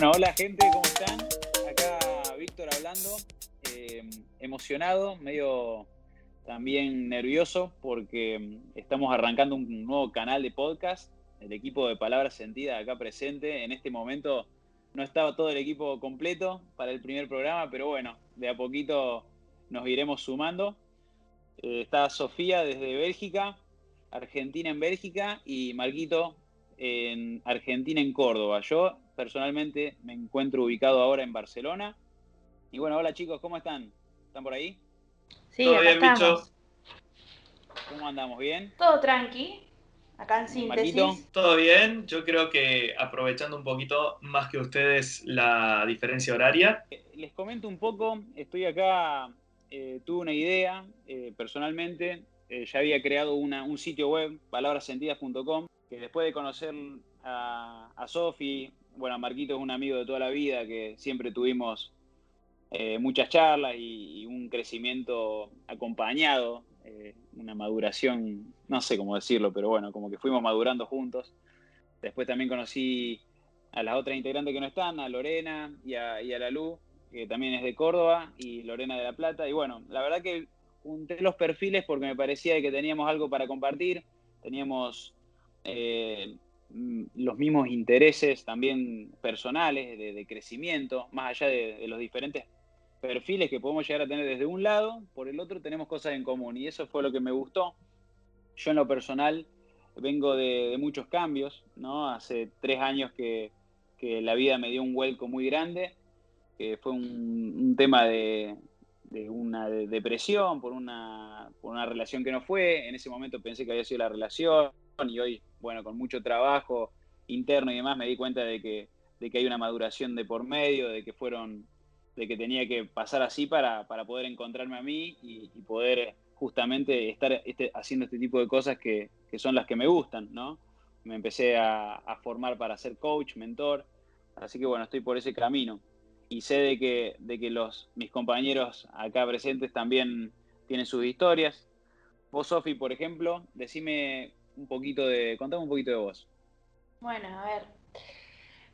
Bueno, hola gente, ¿cómo están? Acá Víctor hablando, eh, emocionado, medio también nervioso porque mm, estamos arrancando un nuevo canal de podcast. El equipo de Palabras Sentidas acá presente. En este momento no estaba todo el equipo completo para el primer programa, pero bueno, de a poquito nos iremos sumando. Eh, está Sofía desde Bélgica, Argentina en Bélgica y Marquito en Argentina en Córdoba. Yo personalmente me encuentro ubicado ahora en Barcelona. Y bueno, hola chicos, ¿cómo están? ¿Están por ahí? Sí, ¿Todo bien, Bicho? ¿Cómo andamos? ¿Bien? Todo tranqui. Acá en síntesis. Todo bien. Yo creo que aprovechando un poquito más que ustedes la diferencia horaria. Eh, les comento un poco. Estoy acá, eh, tuve una idea eh, personalmente. ya había creado un sitio web, palabrasentidas.com, que después de conocer a, a Sofi, bueno, Marquito es un amigo de toda la vida que siempre tuvimos eh, muchas charlas y, un crecimiento acompañado, eh, una maduración, no sé cómo decirlo, pero bueno, como que fuimos madurando juntos. Después también conocí a las otras integrantes que no están, a Lorena y a, y la que también es de Córdoba, y Lorena de La Plata. Y bueno, la verdad que junté los perfiles porque me parecía que teníamos algo para compartir, teníamos eh, los mismos intereses también personales de, crecimiento, más allá de, los diferentes perfiles que podemos llegar a tener desde un lado, por el otro tenemos cosas en común y eso fue lo que me gustó. Yo en lo personal vengo de, muchos cambios, ¿no? Hace tres años que, la vida me dio un vuelco muy grande, que fue un, tema de, una depresión por una, por una relación que no fue, en ese momento pensé que había sido la relación y hoy bueno, con mucho trabajo interno y demás, me di cuenta de que, de que hay una maduración de por medio, de que fueron, de que tenía que pasar así para, poder encontrarme a mí y, poder justamente estar este, haciendo este tipo de cosas que, son las que me gustan, ¿no? Me empecé a, formar para ser coach, mentor, así que bueno, estoy por ese camino. Y sé de que, de que los, mis compañeros acá presentes también tienen sus historias. Vos, Sofi, por ejemplo, decime un poquito de, contame un poquito de vos. Bueno, a ver.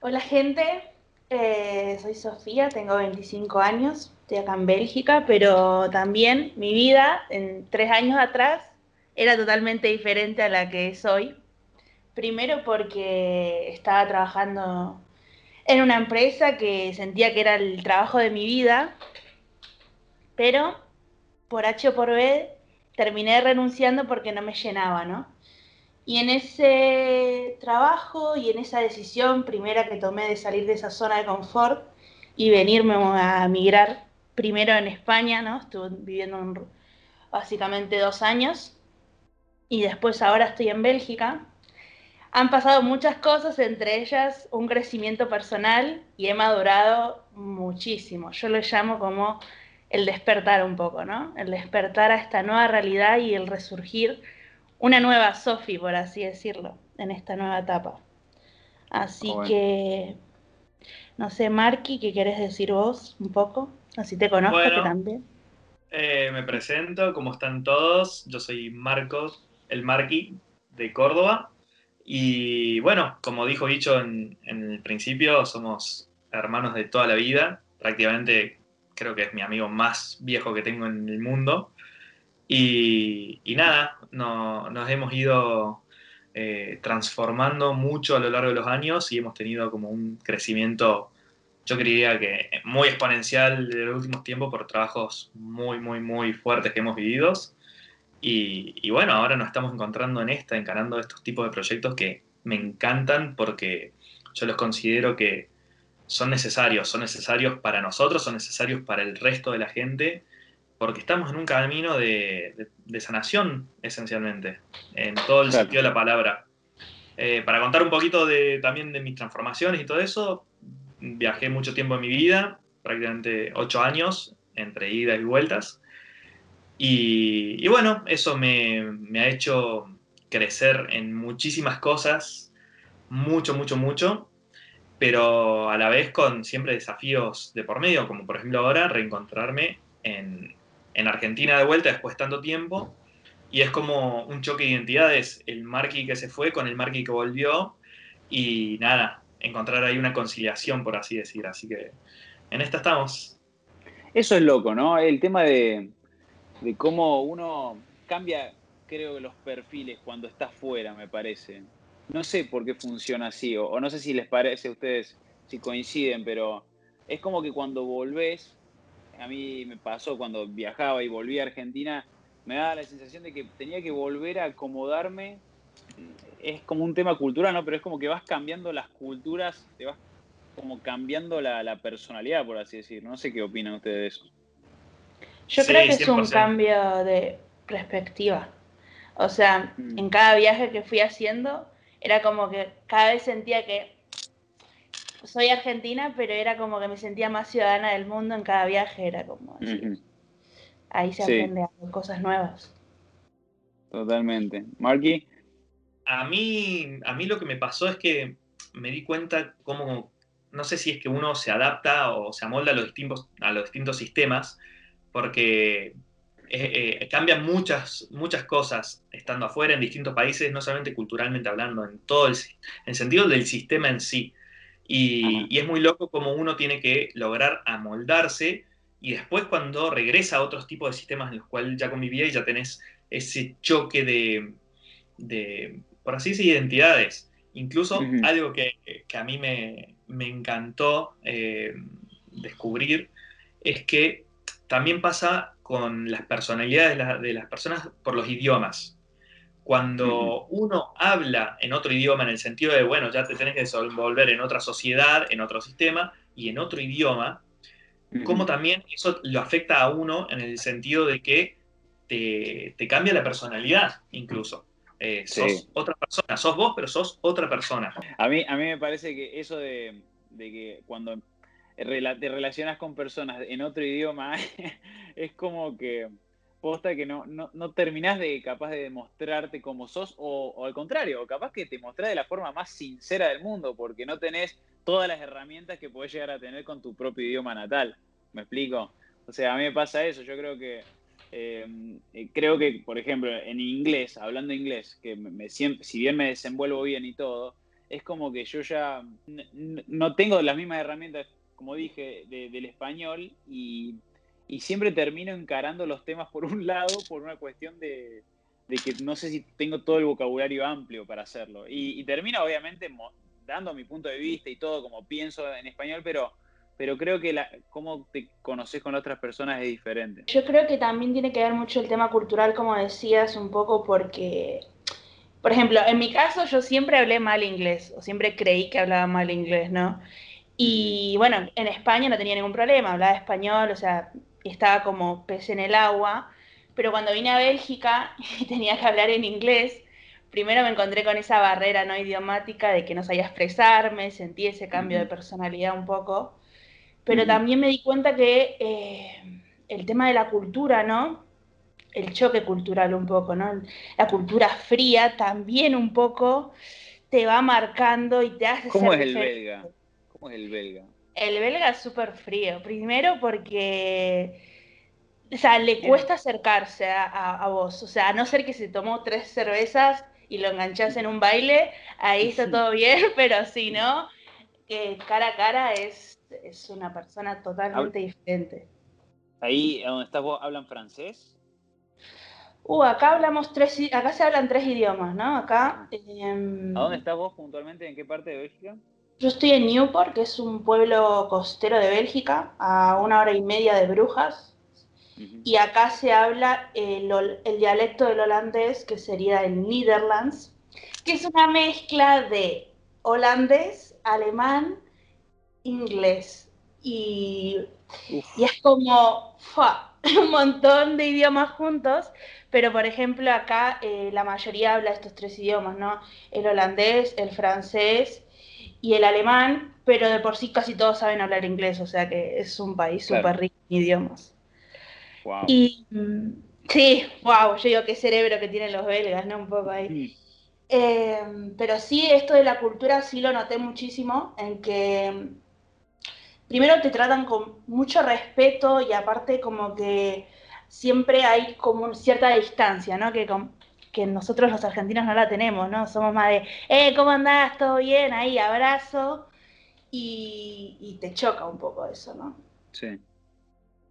Hola gente, eh, soy Sofía, tengo 25 años, estoy acá en Bélgica, pero también mi vida en tres años atrás era totalmente diferente a la que es hoy. Primero porque estaba trabajando en una empresa que sentía que era el trabajo de mi vida, pero por H o por B terminé renunciando porque no me llenaba, ¿no? Y en ese trabajo y en esa decisión primera que tomé de salir de esa zona de confort y venirme a migrar primero en España, ¿no? Estuve viviendo básicamente dos años y después ahora estoy en Bélgica. Han pasado muchas cosas, entre ellas un crecimiento personal y he madurado muchísimo. Yo lo llamo como el despertar un poco, ¿no? El despertar a esta nueva realidad y el resurgir una nueva Sofi, por así decirlo, en esta nueva etapa. Así que, no sé, Marky, ¿qué querés decir vos un poco? Así te conozco también. Eh, me presento, ¿cómo están todos? Yo soy Marcos, el Marky de Córdoba. Y bueno, como dijo Dicho en, en el principio, somos hermanos de toda la vida. Prácticamente creo que es mi amigo más viejo que tengo en el mundo. Y, nada, nos hemos ido eh, transformando mucho a lo largo de los años y hemos tenido como un crecimiento, yo creía que muy exponencial de los últimos tiempos por trabajos muy, muy, muy fuertes que hemos vivido. Y, bueno, ahora nos estamos encontrando en esta, encarando estos tipos de proyectos que me encantan porque yo los considero que son necesarios, son necesarios para nosotros, son necesarios para el resto de la gente porque estamos en un camino de, sanación, esencialmente, en todo el sentido de la palabra. Eh, para contar un poquito de, también de mis transformaciones y todo eso, viajé mucho tiempo en mi vida, prácticamente ocho años, entre idas y vueltas. Y, bueno, eso me, me, ha hecho crecer en muchísimas cosas, mucho, mucho, mucho, pero a la vez con siempre desafíos de por medio, como por ejemplo ahora reencontrarme en, en Argentina de vuelta después de tanto tiempo. Y es como un choque de identidades, el Marquis que se fue con el Marquis que volvió. Y nada, encontrar ahí una conciliación, por así decir. Así que en esta estamos. Eso es loco, ¿no? El tema de, de cómo uno cambia, creo, los perfiles cuando está fuera, me parece. No sé por qué funciona así, o, no sé si les parece a ustedes, si coinciden, pero es como que cuando volvés, a mí me pasó cuando viajaba y volví a Argentina, me daba la sensación de que tenía que volver a acomodarme. Es como un tema cultural, ¿no? Pero es como que vas cambiando las culturas, te vas como cambiando la, personalidad, por así decir. No sé qué opinan ustedes de eso. Yo creo que es un cambio de perspectiva. O sea, mm. en cada viaje que fui haciendo, era como que cada vez sentía que soy argentina, pero era como que me sentía más ciudadana del mundo en cada viaje, era como así. Ahí se aprende a cosas nuevas. Totalmente. Marky. A mí, a mí lo que me pasó es que me di cuenta cómo, no sé si es que uno se adapta o se amolda a los distintos, a los distintos sistemas, porque eh, eh, cambian muchas, muchas cosas estando afuera en distintos países, no solamente culturalmente hablando, en todo el, sentido del sistema en sí. Y, es muy loco como uno tiene que lograr amoldarse y después cuando regresa a otros tipos de sistemas en los cuales ya convivía y ya tenés ese choque de, por así decir, identidades. Incluso algo que, a mí me, encantó eh, descubrir es que también pasa con las personalidades de, las personas por los idiomas. Cuando uno habla en otro idioma, en el sentido de, bueno, ya te tenés que desenvolver en otra sociedad, en otro sistema y en otro idioma, como también eso lo afecta a uno en el sentido de que te, cambia la personalidad, incluso. Eh, sos otra persona, sos vos, pero sos otra persona. A mí, a mí me parece que eso de, de que cuando te relacionas con personas en otro idioma, es como que que no, no, terminás de capaz de demostrarte como sos, o, al contrario, capaz que te mostrás de la forma más sincera del mundo, porque no tenés todas las herramientas que podés llegar a tener con tu propio idioma natal. ¿Me explico? O sea, a mí me pasa eso, yo creo que eh, eh, creo que, por ejemplo, en inglés, hablando inglés, que me, si bien me desenvuelvo bien y todo, es como que yo ya no tengo las mismas herramientas como dije, del español y, siempre termino encarando los temas por un lado por una cuestión de, que no sé si tengo todo el vocabulario amplio para hacerlo. Y, termino obviamente dando mi punto de vista y todo como pienso en español, pero, pero creo que la, cómo te conoces con otras personas es diferente. Yo creo que también tiene que ver mucho el tema cultural, como decías, un poco porque... Por ejemplo, en mi caso yo siempre hablé mal inglés, o siempre creí que hablaba mal inglés, ¿no? Y bueno, en España no tenía ningún problema, hablaba español, o sea, estaba como pez en el agua, pero cuando vine a Bélgica y tenía que hablar en inglés, primero me encontré con esa barrera no idiomática de que no sabía expresarme, sentí ese cambio de personalidad un poco, pero también me di cuenta que eh, el tema de la cultura, ¿no? El choque cultural un poco, ¿no? La cultura fría también un poco te va marcando y te hace... ¿Cómo es el belga? ¿Cómo es el belga? El belga es súper frío. Primero porque, o sea, le cuesta acercarse a, vos. O sea, a no ser que se tomó tres cervezas y lo enganchás en un baile, ahí está todo bien, pero si no, que cara a cara es, es una persona totalmente diferente. Ahí, donde estás vos, hablan francés? Uh, acá hablamos tres, acá se hablan tres idiomas, ¿no? Acá. Em, ¿A dónde estás vos puntualmente? ¿En qué parte de Bélgica? Yo estoy en Newport, que es un pueblo costero de Bélgica, a una hora y media de Brujas. Y acá se habla el, dialecto del holandés, que sería el Netherlands, que es una mezcla de holandés, alemán, inglés. Y, es como un montón de idiomas juntos, pero por ejemplo acá eh, la mayoría habla estos tres idiomas, ¿no? El holandés, el francés y el alemán, pero de por sí casi todos saben hablar inglés, o sea que es un país súper rico en idiomas. Y mm, sí, wow, yo digo qué cerebro que tienen los belgas, ¿no? Un poco ahí. Em, pero sí, esto de la cultura sí lo noté muchísimo, en que mm, primero te tratan con mucho respeto y aparte como que siempre hay como cierta distancia, ¿no? Que que nosotros los argentinos no la tenemos, ¿no? Somos más de, eh, ¿cómo andás? ¿Todo bien? Ahí, abrazo. y, te choca un poco eso, ¿no? Sí.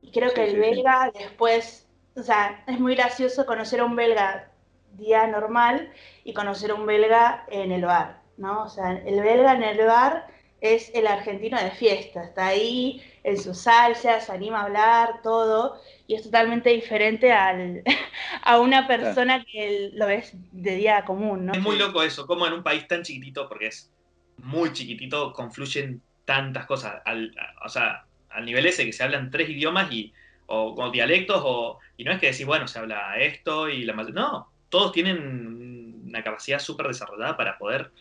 Y creo que el belga después, o sea, es muy gracioso conocer a un belga día normal y conocer a un belga en el bar, ¿no? O sea, el belga en el bar es el argentino de fiesta, está ahí en su salsa, se anima a hablar, todo, y es totalmente diferente al, a una persona que lo ves de día común, ¿no? Es muy loco eso, como en un país tan chiquitito, porque es muy chiquitito, confluyen tantas cosas, al, o sea, al nivel ese que se hablan tres idiomas y, o, dialectos, o, y no es que decir, bueno, se habla esto y la no, todos tienen una capacidad súper desarrollada para poder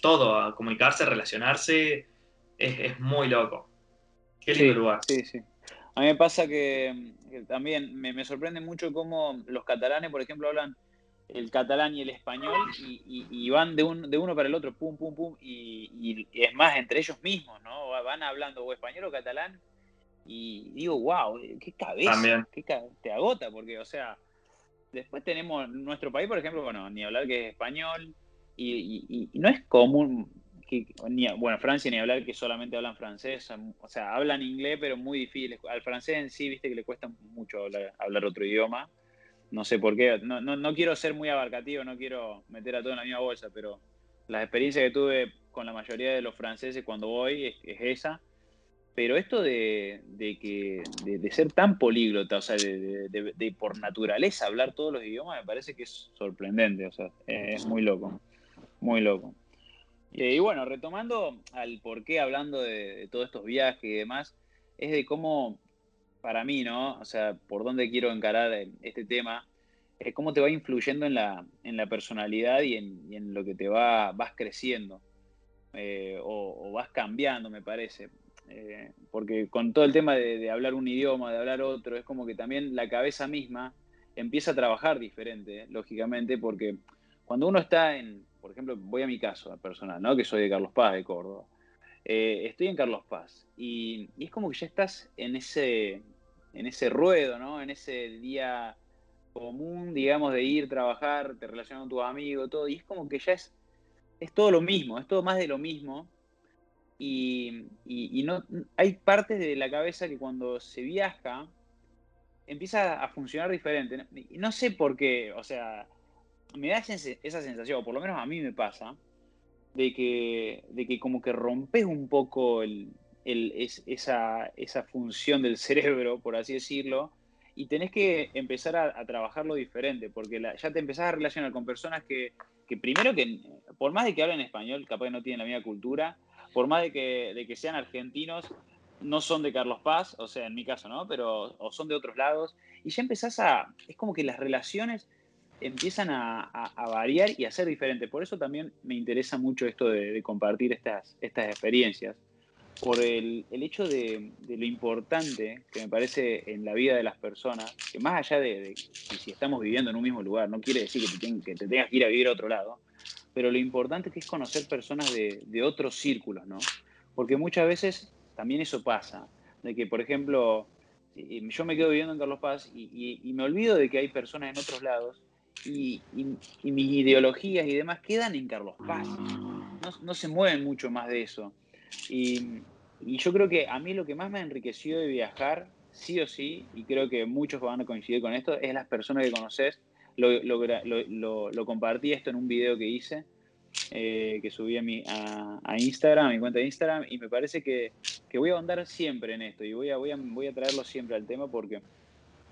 todo, comunicarse, relacionarse, es, muy loco. Qué lindo lugar. Sí, sí. A mí me pasa que, también me, sorprende mucho cómo los catalanes, por ejemplo, hablan el catalán y el español y, van de, un, de uno para el otro, pum, pum, pum, y, es más, entre ellos mismos, ¿no? Van hablando o español o catalán y digo, wow, qué cabeza, qué te agota, porque, o sea, después tenemos nuestro país, por ejemplo, bueno, ni hablar que es español, y, no es común, que, ni, bueno, Francia ni hablar que solamente hablan francés, o sea, hablan inglés, pero muy difícil. Al francés en sí, viste que le cuesta mucho hablar, otro idioma. No sé por qué, no, no, quiero ser muy abarcativo, no quiero meter a todo en la misma bolsa, pero la experiencia que tuve con la mayoría de los franceses cuando voy es, esa. Pero esto de, que, de, ser tan políglota, o sea, de, por naturaleza hablar todos los idiomas, me parece que es sorprendente, o sea, es muy loco. Muy loco. Y, bueno, retomando al por qué hablando de, todos estos viajes y demás, es de cómo, para mí, ¿no? O sea, por dónde quiero encarar este tema, es cómo te va influyendo en la, en la personalidad y en, lo que te va, vas creciendo. Eh, o, vas cambiando, me parece. Eh, porque con todo el tema de, de, hablar un idioma, de hablar otro, es como que también la cabeza misma empieza a trabajar diferente, lógicamente, porque cuando uno está en, por ejemplo, voy a mi caso personal, ¿no? que soy de Carlos Paz, de Córdoba. Eh, estoy en Carlos Paz y, es como que ya estás en ese, en ese ruedo, ¿no? en ese día común, digamos, de ir, trabajar, te relacionas con tus amigos, todo, y es como que ya es, es todo lo mismo, es todo más de lo mismo. Y, no, hay partes de la cabeza que cuando se viaja empieza a funcionar diferente. Y no sé por qué, o sea, me da esa sensación, o por lo menos a mí me pasa, de que, de que como que rompes un poco el, esa, esa, función del cerebro, por así decirlo, y tenés que empezar a, trabajarlo diferente, porque ya te empezás a relacionar con personas que, que, primero que, por más de que hablen español, capaz que no tienen la misma cultura, por más de que, de que sean argentinos, no son de Carlos Paz, o sea, en mi caso, ¿no? Pero, o son de otros lados, y ya empezás a, es como que las relaciones empiezan a, variar y a ser diferentes. Por eso también me interesa mucho esto de, compartir estas, estas experiencias, por el, hecho de, lo importante que me parece en la vida de las personas, que más allá de, si estamos viviendo en un mismo lugar, no quiere decir que te, que te, tengas que ir a vivir a otro lado, pero lo importante que es conocer personas de, otros círculos, ¿no? Porque muchas veces también eso pasa, de que, por ejemplo, yo me quedo viviendo en Carlos Paz y, y, me olvido de que hay personas en otros lados y, mis ideologías y demás quedan en Carlos Paz. No, se mueven mucho más de eso. Y, yo creo que a mí lo que más me enriqueció de viajar, sí o sí, y creo que muchos van a coincidir con esto, es las personas que conoces. Lo, compartí esto en un video que hice, eh, que subí a, mi, a, Instagram, a mi cuenta de Instagram, y me parece que, voy a ahondar siempre en esto y voy a, voy, a, voy a traerlo siempre al tema porque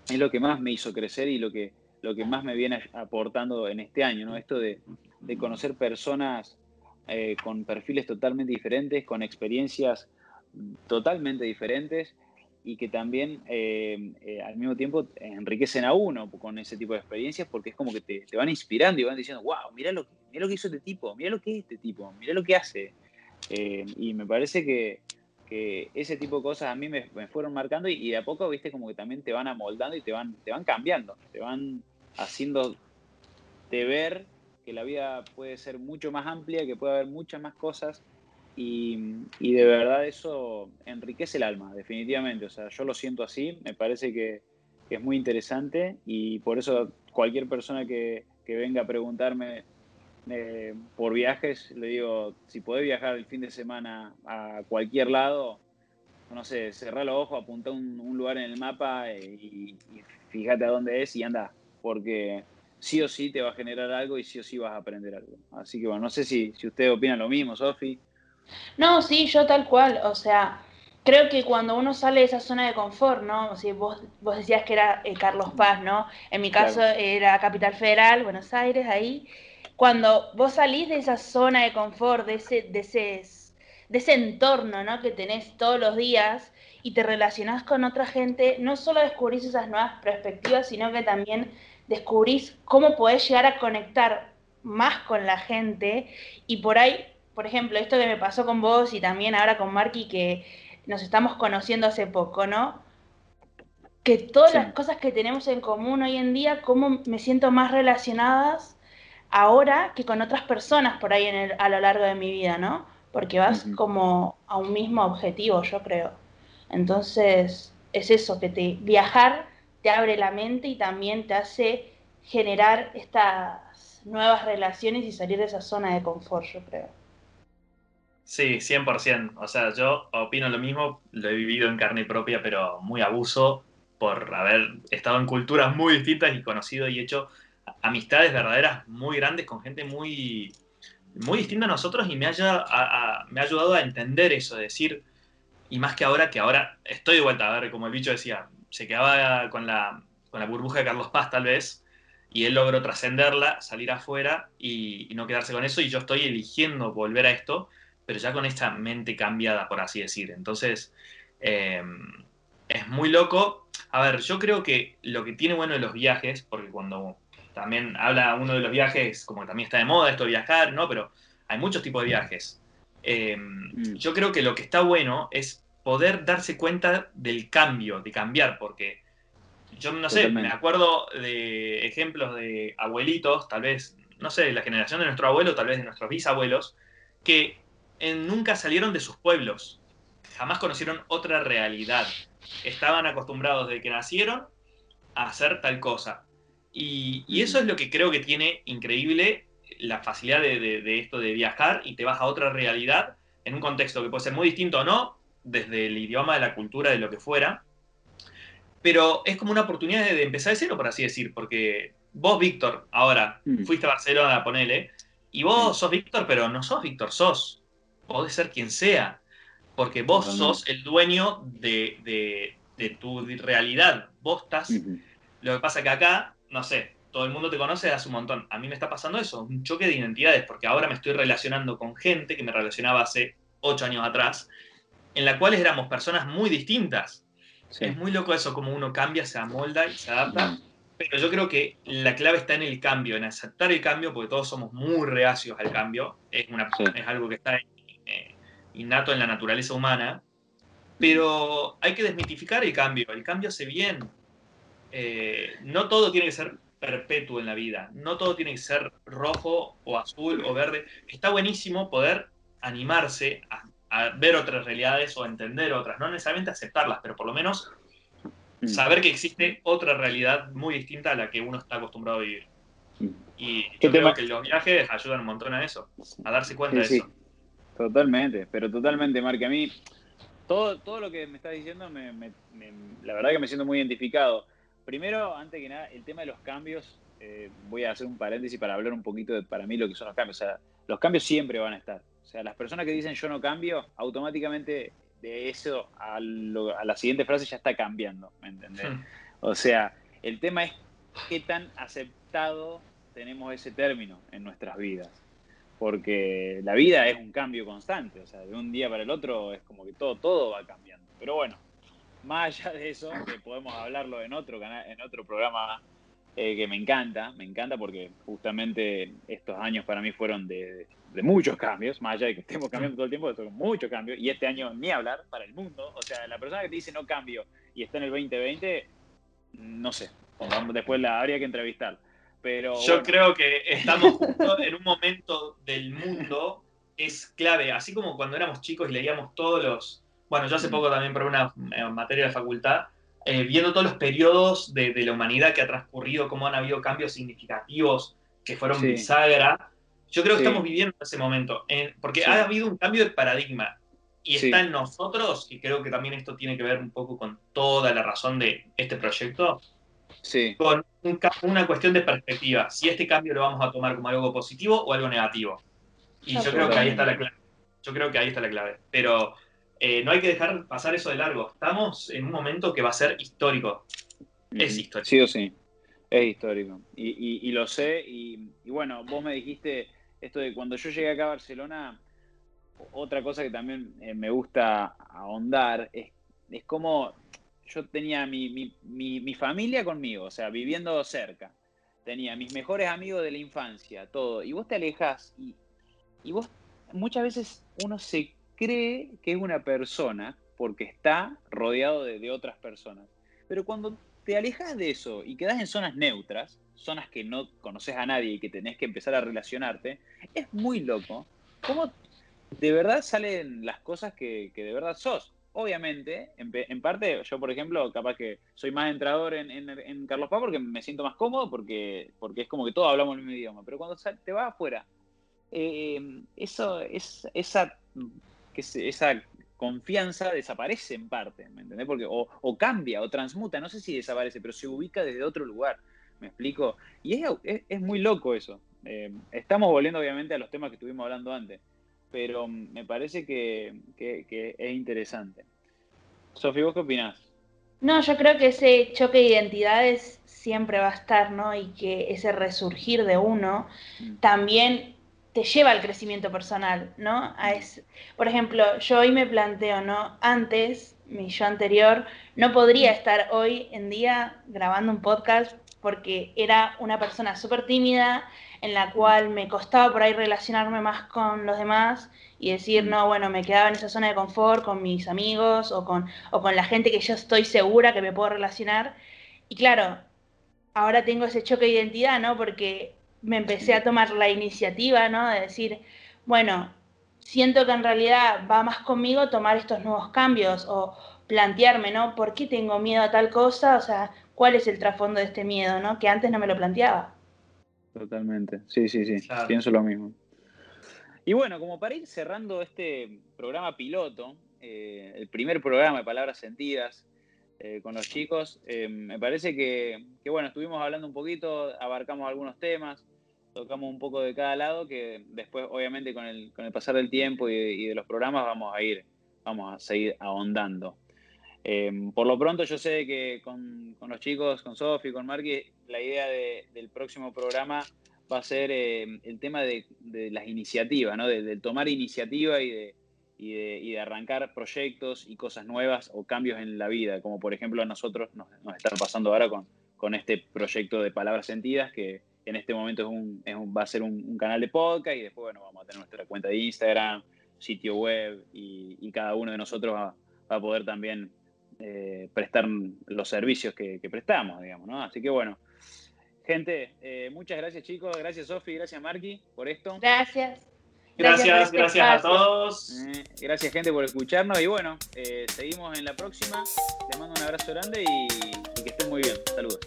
es lo que más me hizo crecer y lo que, lo que más me viene aportando en este año, ¿no? Esto de, conocer personas eh, con perfiles totalmente diferentes, con experiencias totalmente diferentes y que también eh, eh, al mismo tiempo enriquecen a uno con ese tipo de experiencias porque es como que te, van inspirando y van diciendo, wow, mira lo, mira lo que hizo este tipo, mira lo que es este tipo, mira lo que hace. y me parece que, que ese tipo de cosas a mí me, fueron marcando y, de a poco, viste, como que también te van amoldando y te van, te van cambiando, te van haciendo de ver que la vida puede ser mucho más amplia, que puede haber muchas más cosas y, de verdad eso enriquece el alma, definitivamente. O sea, yo lo siento así, me parece que, es muy interesante y por eso cualquier persona que, venga a preguntarme eh, por viajes, le digo, si podés viajar el fin de semana a cualquier lado, no sé, cerrá los ojos, apunta un, un lugar en el mapa y, fíjate a dónde es y anda, porque sí o sí te va a generar algo y sí o sí vas a aprender algo. Así que bueno, no sé si, si ustedes opinan lo mismo, Sofi. No, sí, yo tal cual, o sea, creo que cuando uno sale de esa zona de confort, ¿no? O sea, vos, vos decías que era eh, Carlos Paz, ¿no? En mi caso era Capital Federal, Buenos Aires, ahí. Cuando vos salís de esa zona de confort, de ese, de ese, de ese entorno, ¿no? Que tenés todos los días y te relacionás con otra gente, no solo descubrís esas nuevas perspectivas, sino que también descubrís cómo podés llegar a conectar más con la gente y por ahí, por ejemplo, esto que me pasó con vos y también ahora con Marky, que nos estamos conociendo hace poco, ¿no? Que todas las cosas que tenemos en común hoy en día, cómo me siento más relacionadas ahora que con otras personas por ahí en el, a lo largo de mi vida, ¿no? Porque vas como a un mismo objetivo, yo creo. Entonces, es eso, que te viajar te abre la mente y también te hace generar estas nuevas relaciones y salir de esa zona de confort, yo creo. Sí, 100%. O sea, yo opino lo mismo, lo he vivido en carne propia, pero muy abuso por haber estado en culturas muy distintas y conocido y hecho amistades verdaderas muy grandes con gente muy, muy distinta a nosotros y me, haya, me ha ayudado a entender eso, de decir, y más que ahora, que ahora estoy de vuelta, a ver, como el bicho decía, se quedaba con la, con la burbuja de Carlos Paz tal vez, y él logró trascenderla, salir afuera y, no quedarse con eso, y yo estoy eligiendo volver a esto pero ya con esta mente cambiada, por así decir. Entonces, em, es muy loco. A ver, yo creo que lo que tiene bueno de los viajes, porque cuando también habla uno de los viajes, como también está de moda esto de viajar, ¿no? Pero hay muchos tipos de viajes. Em, mm. yo creo que lo que está bueno es poder darse cuenta del cambio, de cambiar, porque yo no sé, me acuerdo de ejemplos de abuelitos, tal vez, no sé, de la generación de nuestro abuelo, tal vez de nuestros bisabuelos, que nunca salieron de sus pueblos, jamás conocieron otra realidad. Estaban acostumbrados desde que nacieron a hacer tal cosa. Y, eso es lo que creo que tiene increíble la facilidad de, esto de viajar y te vas a otra realidad en un contexto que puede ser muy distinto o no, desde el idioma, de la cultura, de lo que fuera. Pero es como una oportunidad de, empezar de cero, por así decir, porque vos, Víctor, ahora mm. fuiste a Barcelona, ponele, y vos sos Víctor, pero no sos Víctor, sos podés ser quien sea, porque vos sos el dueño de, tu realidad. Vos estás. Lo que pasa que acá, no sé, todo el mundo te conoce hace un montón. A mí me está pasando eso, un choque de identidades, porque ahora me estoy relacionando con gente que me relacionaba hace ocho años atrás, en la cuales éramos personas muy distintas. Es muy loco eso, como uno cambia, se amolda y se adapta. Pero yo creo que la clave está en el cambio, en aceptar el cambio, porque todos somos muy reacios al cambio. Es, una, es algo que está eh, innato en la naturaleza humana, pero hay que desmitificar el cambio, el cambio hace bien. Eh, no todo tiene que ser perpetuo en la vida, no todo tiene que ser rojo o azul o verde. Está buenísimo poder animarse a, ver otras realidades o entender otras, no necesariamente aceptarlas, pero por lo menos mm. saber que existe otra realidad muy distinta a la que uno está acostumbrado a vivir. Mm. Y yo creo que los viajes ayudan un montón a eso, a darse cuenta de eso. Totalmente, pero totalmente, Marque. A mí, todo, todo lo que me estás diciendo, me, la verdad que me siento muy identificado. Primero, antes que nada, el tema de los cambios, eh, voy a hacer un paréntesis para hablar un poquito de para mí lo que son los cambios. O sea, los cambios siempre van a estar. O sea, las personas que dicen yo no cambio, automáticamente de eso a, la siguiente frase ya está cambiando, ¿me entendés? Hmm. O sea, el tema es qué tan aceptado tenemos ese término en nuestras vidas porque la vida es un cambio constante, o sea, de un día para el otro es como que todo, todo va cambiando. Pero bueno, más allá de eso, que podemos hablarlo en otro canal, en otro programa eh, que me encanta, me encanta porque justamente estos años para mí fueron de, muchos cambios, más allá de que estemos cambiando todo el tiempo, son muchos cambios, y este año ni hablar para el mundo, o sea, la persona que te dice no cambio y está en el 2020, no sé, después la habría que entrevistar. Yo creo que estamos en un momento del mundo, es clave, así como cuando éramos chicos y leíamos todos los, bueno, yo hace poco también por una eh, materia de facultad, eh, viendo todos los periodos de, la humanidad que ha transcurrido, cómo han habido cambios significativos que fueron bisagra, Yo creo que estamos viviendo ese momento, porque ha habido un cambio de paradigma y está en nosotros, y creo que también esto tiene que ver un poco con toda la razón de este proyecto, con una cuestión de perspectiva, si este cambio lo vamos a tomar como algo positivo o algo negativo. Y yo creo que ahí está la clave. Yo creo que ahí está la clave. Pero eh, no hay que dejar pasar eso de largo. Estamos en un momento que va a ser histórico. Es histórico. Sí o sí. Es histórico. Y, lo sé. Y, bueno, vos me dijiste esto de cuando yo llegué acá a Barcelona, otra cosa que también eh, me gusta ahondar es, es como yo tenía mi, mi, familia conmigo, o sea, viviendo cerca. Tenía mis mejores amigos de la infancia, todo. Y vos te alejas y, y vos muchas veces uno se cree que es una persona porque está rodeado de, otras personas. Pero cuando te alejas de eso y quedas en zonas neutras, zonas que no conoces a nadie y que tenés que empezar a relacionarte, es muy loco cómo de verdad salen las cosas que, que de verdad sos obviamente, en, parte, yo por ejemplo, capaz que soy más entrador en, Carlos Paz porque me siento más cómodo, porque, porque es como que todos hablamos el mismo idioma, pero cuando te vas afuera, eh, eso, es, esa, que esa confianza desaparece en parte, ¿me entendés? Porque, o, cambia, o transmuta, no sé si desaparece, pero se ubica desde otro lugar, ¿me explico? Y es, muy loco eso. Eh, estamos volviendo obviamente a los temas que estuvimos hablando antes pero me parece que, es interesante. Sofía, ¿vos qué opinás? No, yo creo que ese choque de identidades siempre va a estar, ¿no? Y que ese resurgir de uno mm. también te lleva al crecimiento personal, ¿no? A por ejemplo, yo hoy me planteo, ¿no? Antes, mi yo anterior, no podría estar hoy en día grabando un podcast porque era una persona súper tímida, en la cual me costaba por ahí relacionarme más con los demás y decir, no, bueno, me quedaba en esa zona de confort con mis amigos o con, o con la gente que yo estoy segura que me puedo relacionar. Y claro, ahora tengo ese choque de identidad, ¿no? Porque me empecé a tomar la iniciativa, ¿no? De decir, bueno, siento que en realidad va más conmigo tomar estos nuevos cambios o plantearme, ¿no? ¿Por qué tengo miedo a tal cosa? O sea, ¿cuál es el trasfondo de este miedo, ¿no? Que antes no me lo planteaba. Totalmente, sí, sí, sí, pienso lo mismo. Y bueno, como para ir cerrando este programa piloto, eh, el primer programa de Palabras Sentidas eh, con los chicos, eh, me parece que, bueno, estuvimos hablando un poquito, abarcamos algunos temas, tocamos un poco de cada lado, que después, obviamente, con el, con el pasar del tiempo y de, los programas vamos a ir, vamos a seguir ahondando. por lo pronto yo sé que con, los chicos, con Sofi, con Marky, la idea del próximo programa va a ser eh, el tema de, las iniciativas, ¿no? de, tomar iniciativa y de, y de, arrancar proyectos y cosas nuevas o cambios en la vida, como por ejemplo a nosotros nos, nos está pasando ahora con, con este proyecto de Palabras Sentidas, que en este momento es un, va a ser un, canal de podcast y después bueno, vamos a tener nuestra cuenta de Instagram, sitio web y, cada uno de nosotros va, a poder también eh, prestar los servicios que, que prestamos, digamos, ¿no? Así que bueno, Gente, eh, muchas gracias chicos, gracias Sofi, gracias Marky por esto. Gracias. Gracias, este gracias, a todos. Eh, gracias gente por escucharnos y bueno, eh, seguimos en la próxima. Les mando un abrazo grande y que estén muy bien. Saludos.